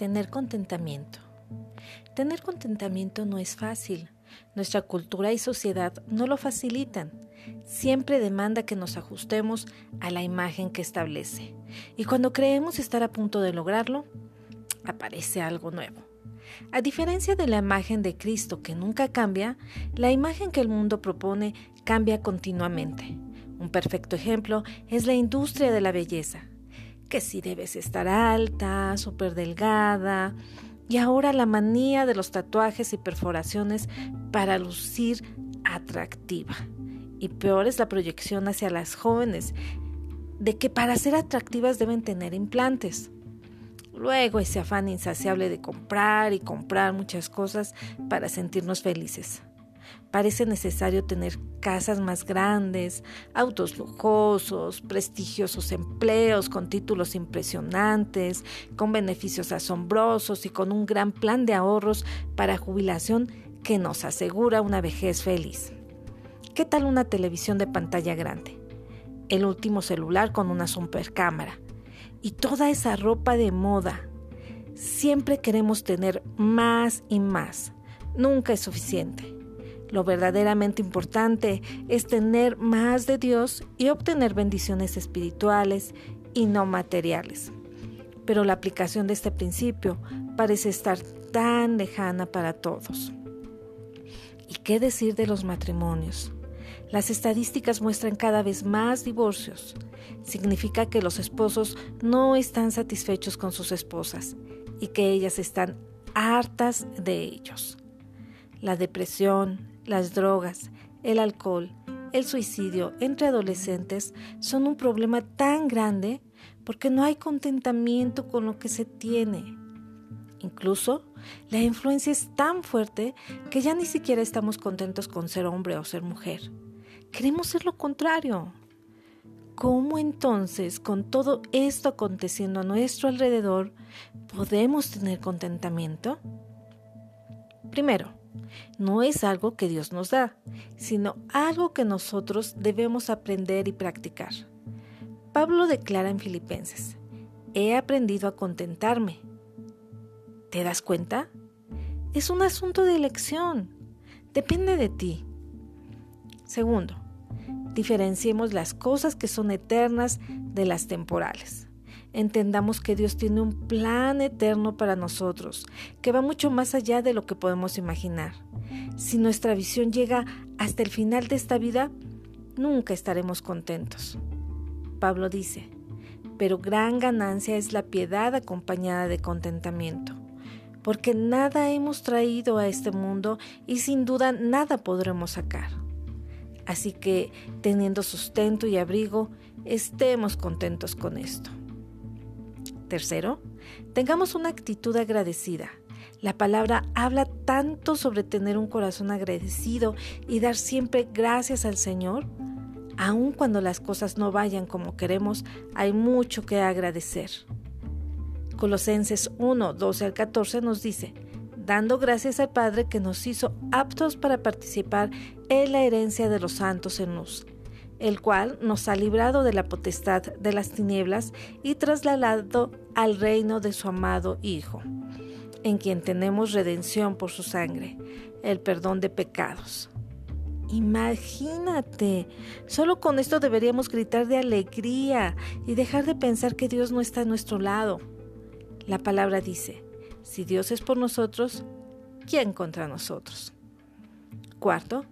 Tener contentamiento. Tener contentamiento no es fácil. Nuestra cultura y sociedad no lo facilitan. Siempre demanda que nos ajustemos a la imagen que establece. Y cuando creemos estar a punto de lograrlo, aparece algo nuevo. A diferencia de la imagen de Cristo que nunca cambia, la imagen que el mundo propone cambia continuamente. Un perfecto ejemplo es la industria de la belleza que si debes estar alta, súper delgada, y ahora la manía de los tatuajes y perforaciones para lucir atractiva. Y peor es la proyección hacia las jóvenes de que para ser atractivas deben tener implantes. Luego ese afán insaciable de comprar y comprar muchas cosas para sentirnos felices. Parece necesario tener casas más grandes, autos lujosos, prestigiosos empleos con títulos impresionantes, con beneficios asombrosos y con un gran plan de ahorros para jubilación que nos asegura una vejez feliz. ¿Qué tal una televisión de pantalla grande? El último celular con una supercámara. Y toda esa ropa de moda. Siempre queremos tener más y más. Nunca es suficiente. Lo verdaderamente importante es tener más de Dios y obtener bendiciones espirituales y no materiales. Pero la aplicación de este principio parece estar tan lejana para todos. ¿Y qué decir de los matrimonios? Las estadísticas muestran cada vez más divorcios. Significa que los esposos no están satisfechos con sus esposas y que ellas están hartas de ellos. La depresión, las drogas, el alcohol, el suicidio entre adolescentes son un problema tan grande porque no hay contentamiento con lo que se tiene. Incluso la influencia es tan fuerte que ya ni siquiera estamos contentos con ser hombre o ser mujer. Queremos ser lo contrario. ¿Cómo entonces, con todo esto aconteciendo a nuestro alrededor, podemos tener contentamiento? Primero, no es algo que Dios nos da, sino algo que nosotros debemos aprender y practicar. Pablo declara en Filipenses, he aprendido a contentarme. ¿Te das cuenta? Es un asunto de elección. Depende de ti. Segundo, diferenciemos las cosas que son eternas de las temporales entendamos que Dios tiene un plan eterno para nosotros, que va mucho más allá de lo que podemos imaginar. Si nuestra visión llega hasta el final de esta vida, nunca estaremos contentos. Pablo dice, pero gran ganancia es la piedad acompañada de contentamiento, porque nada hemos traído a este mundo y sin duda nada podremos sacar. Así que, teniendo sustento y abrigo, estemos contentos con esto. Tercero, tengamos una actitud agradecida. La palabra habla tanto sobre tener un corazón agradecido y dar siempre gracias al Señor. Aun cuando las cosas no vayan como queremos, hay mucho que agradecer. Colosenses 1, 12 al 14 nos dice, dando gracias al Padre que nos hizo aptos para participar en la herencia de los santos en luz el cual nos ha librado de la potestad de las tinieblas y trasladado al reino de su amado Hijo, en quien tenemos redención por su sangre, el perdón de pecados. Imagínate, solo con esto deberíamos gritar de alegría y dejar de pensar que Dios no está a nuestro lado. La palabra dice, si Dios es por nosotros, ¿quién contra nosotros? Cuarto,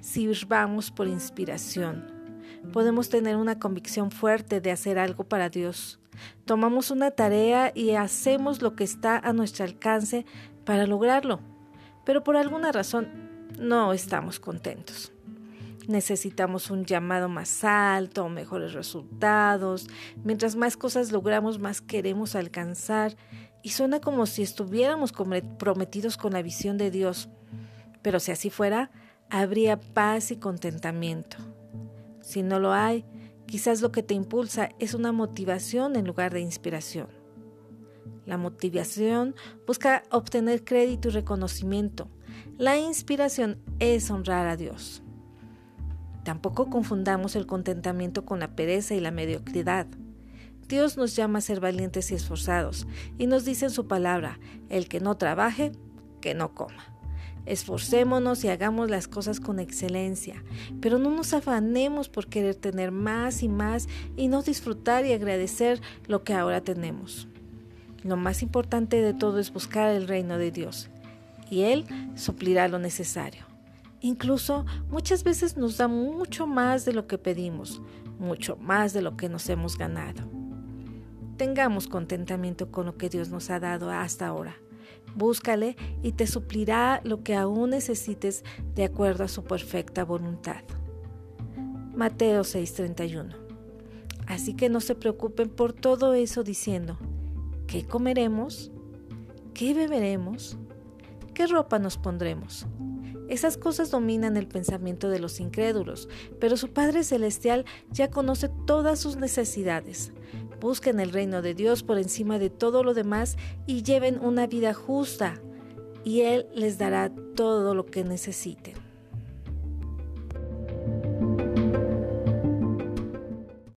sirvamos por inspiración podemos tener una convicción fuerte de hacer algo para Dios. Tomamos una tarea y hacemos lo que está a nuestro alcance para lograrlo, pero por alguna razón no estamos contentos. Necesitamos un llamado más alto, mejores resultados. Mientras más cosas logramos, más queremos alcanzar. Y suena como si estuviéramos comprometidos con la visión de Dios. Pero si así fuera, habría paz y contentamiento. Si no lo hay, quizás lo que te impulsa es una motivación en lugar de inspiración. La motivación busca obtener crédito y reconocimiento. La inspiración es honrar a Dios. Tampoco confundamos el contentamiento con la pereza y la mediocridad. Dios nos llama a ser valientes y esforzados, y nos dice en su palabra, el que no trabaje, que no coma. Esforcémonos y hagamos las cosas con excelencia, pero no nos afanemos por querer tener más y más y no disfrutar y agradecer lo que ahora tenemos. Lo más importante de todo es buscar el reino de Dios, y Él suplirá lo necesario. Incluso muchas veces nos da mucho más de lo que pedimos, mucho más de lo que nos hemos ganado. Tengamos contentamiento con lo que Dios nos ha dado hasta ahora. Búscale y te suplirá lo que aún necesites de acuerdo a su perfecta voluntad. Mateo 6:31. Así que no se preocupen por todo eso diciendo, ¿qué comeremos? ¿Qué beberemos? ¿Qué ropa nos pondremos? Esas cosas dominan el pensamiento de los incrédulos, pero su Padre Celestial ya conoce todas sus necesidades. Busquen el reino de Dios por encima de todo lo demás y lleven una vida justa, y Él les dará todo lo que necesiten.